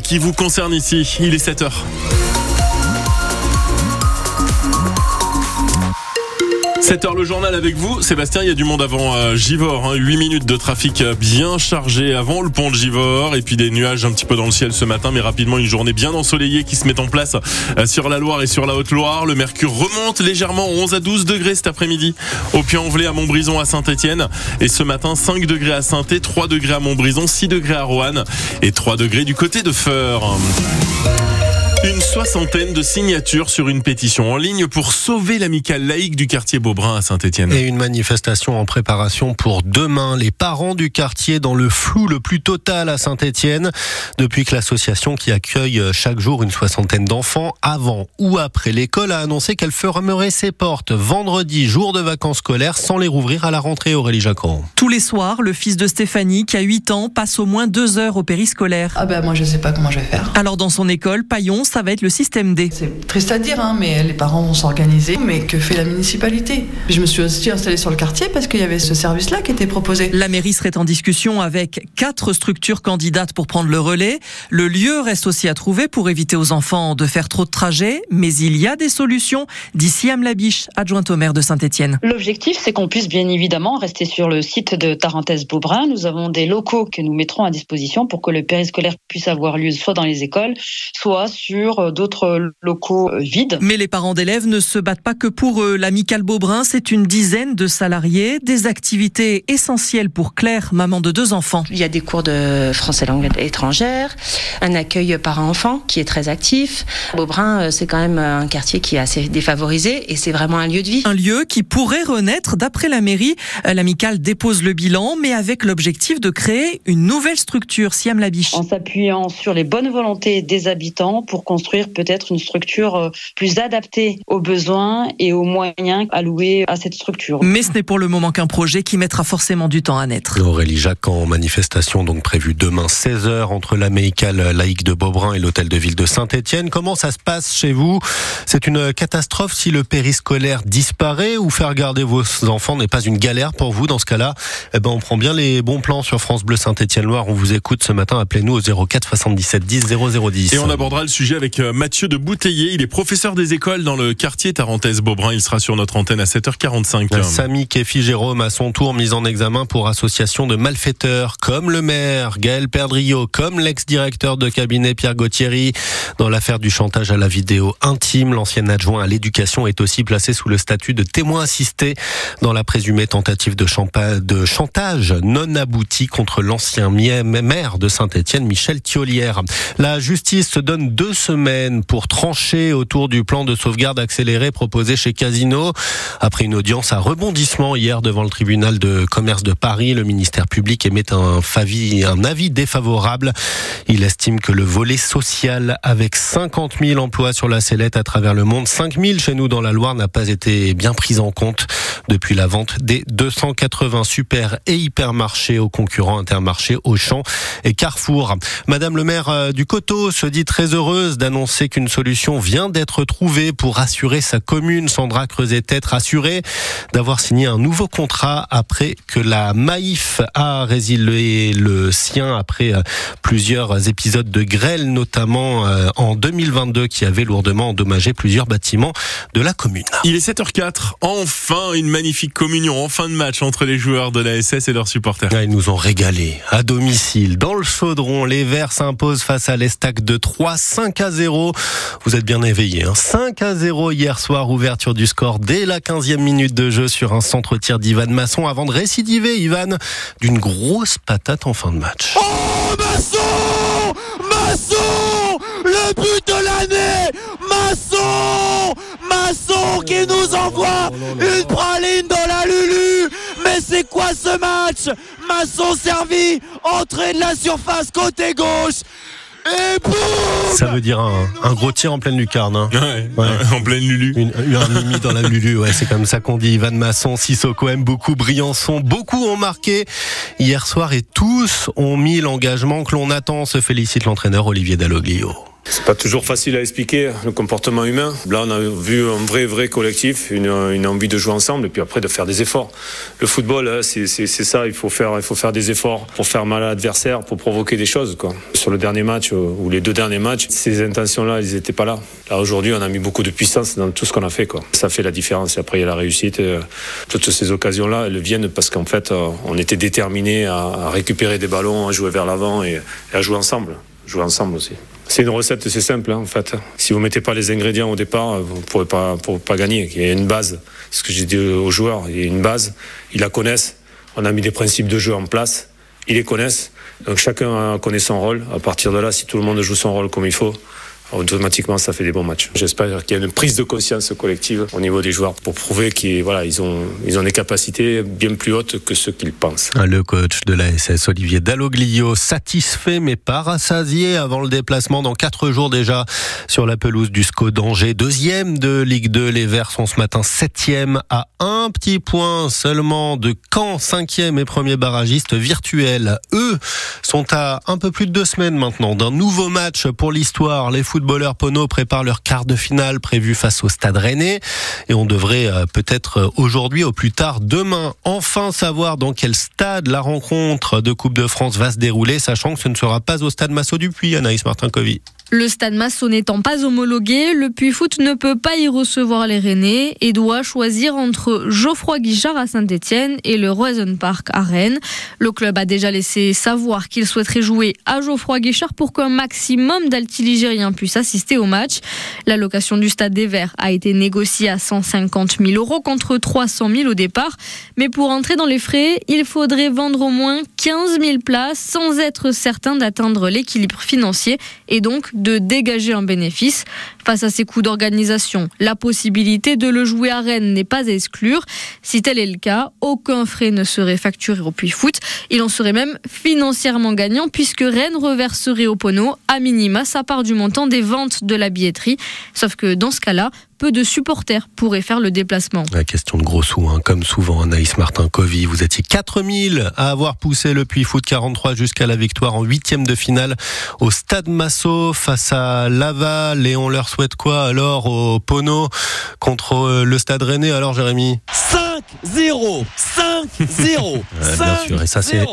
qui vous concerne ici. Il est 7 7h le journal avec vous. Sébastien, il y a du monde avant euh, Givor. Hein. 8 minutes de trafic euh, bien chargé avant le pont de Givor. Et puis des nuages un petit peu dans le ciel ce matin. Mais rapidement, une journée bien ensoleillée qui se met en place euh, sur la Loire et sur la Haute-Loire. Le mercure remonte légèrement 11 à 12 degrés cet après-midi. Au Puy-en-Velay, à Montbrison, à Saint-Etienne. Et ce matin, 5 degrés à saint 3 degrés à Montbrison, 6 degrés à Roanne et 3 degrés du côté de Feur. Une soixantaine de signatures sur une pétition en ligne pour sauver l'amicale laïque du quartier Beaubrun à Saint-Etienne. Et une manifestation en préparation pour demain. Les parents du quartier dans le flou le plus total à Saint-Etienne. Depuis que l'association qui accueille chaque jour une soixantaine d'enfants avant ou après l'école a annoncé qu'elle fermerait ses portes vendredi, jour de vacances scolaires, sans les rouvrir à la rentrée, Aurélie Jacquot. Tous les soirs, le fils de Stéphanie, qui a 8 ans, passe au moins deux heures au périscolaire. Ah ben moi je sais pas comment je vais faire. Alors dans son école, Paillon, ça va être le système D. C'est triste à dire, hein, mais les parents vont s'organiser. Mais que fait la municipalité? Je me suis aussi installée sur le quartier parce qu'il y avait ce service-là qui était proposé. La mairie serait en discussion avec quatre structures candidates pour prendre le relais. Le lieu reste aussi à trouver pour éviter aux enfants de faire trop de trajets, mais il y a des solutions, dit Siam Labiche, adjointe au maire de Saint-Etienne. L'objectif, c'est qu'on puisse bien évidemment rester sur le site de Tarentaise-Beaubrun. Nous avons des locaux que nous mettrons à disposition pour que le périscolaire puisse avoir lieu soit dans les écoles, soit sur d'autres locaux euh, vides. Mais les parents d'élèves ne se battent pas que pour eux. L'amicale Beaubrun, c'est une dizaine de salariés, des activités essentielles pour Claire, maman de deux enfants. Il y a des cours de français langue étrangère, un accueil parents-enfants qui est très actif. Beaubrun, euh, c'est quand même un quartier qui est assez défavorisé et c'est vraiment un lieu de vie. Un lieu qui pourrait renaître. D'après la mairie, euh, l'amicale dépose le bilan, mais avec l'objectif de créer une nouvelle structure, Siam Labiche. En s'appuyant sur les bonnes volontés des habitants pour construire peut-être une structure euh, plus adaptée aux besoins et aux moyens alloués à cette structure. Mais ce n'est pour le moment qu'un projet qui mettra forcément du temps à naître. Aurélie Jacques en manifestation donc prévue demain 16h entre l'amicale laïque de Beaubrun et l'hôtel de ville de Saint-Étienne. Comment ça se passe chez vous? C'est une catastrophe si le périscolaire disparaît ou faire garder vos enfants n'est pas une galère pour vous? Dans ce cas-là Eh ben on prend bien les bons plans sur France Bleu Saint-Étienne-Loire. On vous écoute ce matin. Appelez-nous au 04 77 10 0010. Et on abordera le sujet sujet avec euh, Mathieu de Bouteiller. Il est professeur des écoles dans le quartier Tarentaise-Beaubrun. Il sera sur notre antenne à 7h45. Samy Kefi Jérôme, à son tour, mis en examen pour association de malfaiteurs, comme le maire Gaël Perdriot, comme l'ex-directeur de cabinet Pierre Gauthieri. Dans l'affaire du chantage à la vidéo intime, l'ancien adjoint à l'éducation est aussi placé sous le statut de témoin assisté dans la présumée tentative de, de chantage non aboutie contre l'ancien maire de Saint-Étienne, Michel Thiolière. La justice se donne 200 semaine pour trancher autour du plan de sauvegarde accéléré proposé chez Casino. Après une audience à rebondissement hier devant le tribunal de commerce de Paris, le ministère public émet un, favi, un avis défavorable. Il estime que le volet social avec 50 000 emplois sur la sellette à travers le monde, 5 000 chez nous dans la Loire, n'a pas été bien pris en compte depuis la vente des 280 super et hypermarchés aux concurrents Intermarché, Auchan et Carrefour. Madame le maire euh, du Coteau se dit très heureuse d'annoncer qu'une solution vient d'être trouvée pour assurer sa commune. Sandra Creuset-Tête rassurée d'avoir signé un nouveau contrat après que la Maïf a résilié le sien après euh, plusieurs épisodes de grêle, notamment euh, en 2022 qui avait lourdement endommagé plusieurs bâtiments de la commune. Il est 7h04. Enfin, une magnifique communion en fin de match entre les joueurs de la SS et leurs supporters. ils nous ont régalé à domicile. Dans le chaudron, les Verts s'imposent face à l'Estac de 3, 5 à 0. Vous êtes bien éveillés. Hein. 5 à 0 hier soir, ouverture du score dès la 15e minute de jeu sur un centre-tir d'Ivan Masson avant de récidiver, Ivan, d'une grosse patate en fin de match. Oh, Masson! Masson! Le but de l'année! Masson! Masson qui nous envoie une praline dans la Lulu! Mais c'est quoi ce match? Masson servi, entrée de la surface côté gauche et boum Ça veut dire un, gros tir en pleine lucarne. Hein. Ouais, en pleine Lulu. Une, un mimi dans la Lulu, ouais, c'est comme ça qu'on dit. Ivan Masson, Sissoko aime beaucoup, Briançon, beaucoup ont marqué hier soir et tous ont mis l'engagement que l'on attend, se félicite l'entraîneur Olivier Dalloglio. C'est pas toujours facile à expliquer le comportement humain. Là, on a vu un vrai, vrai collectif, une, envie de jouer ensemble et puis après de faire des efforts. Le football, hein, c'est ça, il faut, faire, il faut faire des efforts pour faire mal à l'adversaire, pour provoquer des choses. Sur le dernier match euh, ou les deux derniers matchs, ces intentions-là, ils n'étaient pas là. Là, aujourd'hui, on a mis beaucoup de puissance dans tout ce qu'on a fait. Ça fait la différence. Et après, il y a la réussite. Euh, toutes ces occasions-là, elles viennent parce qu'en fait, euh, on était déterminés à, récupérer des ballons, à jouer vers l'avant et, à jouer ensemble. Jouer ensemble aussi. C'est une recette, c'est simple hein, en fait. Si vous mettez pas les ingrédients au départ, vous ne pourrez pas, pas gagner. Il y a une base. Ce que j'ai dit aux joueurs, il y a une base. Ils la connaissent. On a mis des principes de jeu en place. Ils les connaissent. Donc chacun connaît son rôle. À partir de là, si tout le monde joue son rôle comme il faut, automatiquement ça fait des bons matchs. J'espère qu'il y a une prise de conscience collective au niveau des joueurs pour prouver qu'ils voilà, ils ont, ils ont des capacités bien plus hautes que ce qu'ils pensent. Le coach de la SS, Olivier Dalloglio, satisfait mais pas rassasié avant le déplacement dans quatre jours déjà sur la pelouse du SCO d'Angers. Deuxième de Ligue 2, les Verts sont ce matin septième à un petit point seulement de Caen, cinquième et premier barragiste virtuel. Eux sont à un peu plus de deux semaines maintenant d'un nouveau match pour l'histoire. Les footballeurs Pono préparent leur quart de finale prévu face au Stade Rennais et on devrait euh, peut-être euh, aujourd'hui au plus tard demain enfin savoir dans quel stade la rencontre de Coupe de France va se dérouler, sachant que ce ne sera pas au Stade Massot du Puy, Anaïs Martin-Covy. Le stade Massot n'étant pas homologué, le Puy Foot ne peut pas y recevoir les Rennais et doit choisir entre Geoffroy Guichard à Saint-Etienne et le Roison Park à Rennes. Le club a déjà laissé savoir qu'il souhaiterait jouer à Geoffroy Guichard pour qu'un maximum d'altiligériens puissent assister au match. La location du stade des Verts a été négociée à 150 000 euros contre 300 000 au départ. Mais pour entrer dans les frais, il faudrait vendre au moins 15 000 places sans être certain d'atteindre l'équilibre financier et donc de dégager un bénéfice. Face à ces coûts d'organisation, la possibilité de le jouer à Rennes n'est pas à exclure. Si tel est le cas, aucun frais ne serait facturé au Puy Foot. Il en serait même financièrement gagnant puisque Rennes reverserait au Pono à minima sa part du montant des ventes de la billetterie. Sauf que dans ce cas-là, peu de supporters pourraient faire le déplacement. La question de gros sous, hein. comme souvent, Anaïs Martin-Covy, vous étiez 4000 à avoir poussé le Puy Foot 43 jusqu'à la victoire en huitième de finale au Stade Massot face à Laval et on leur souhaite quoi alors au Pono contre euh, le Stade Rennais alors Jérémy? 5-0 5-0 Bien sûr, et ça c'est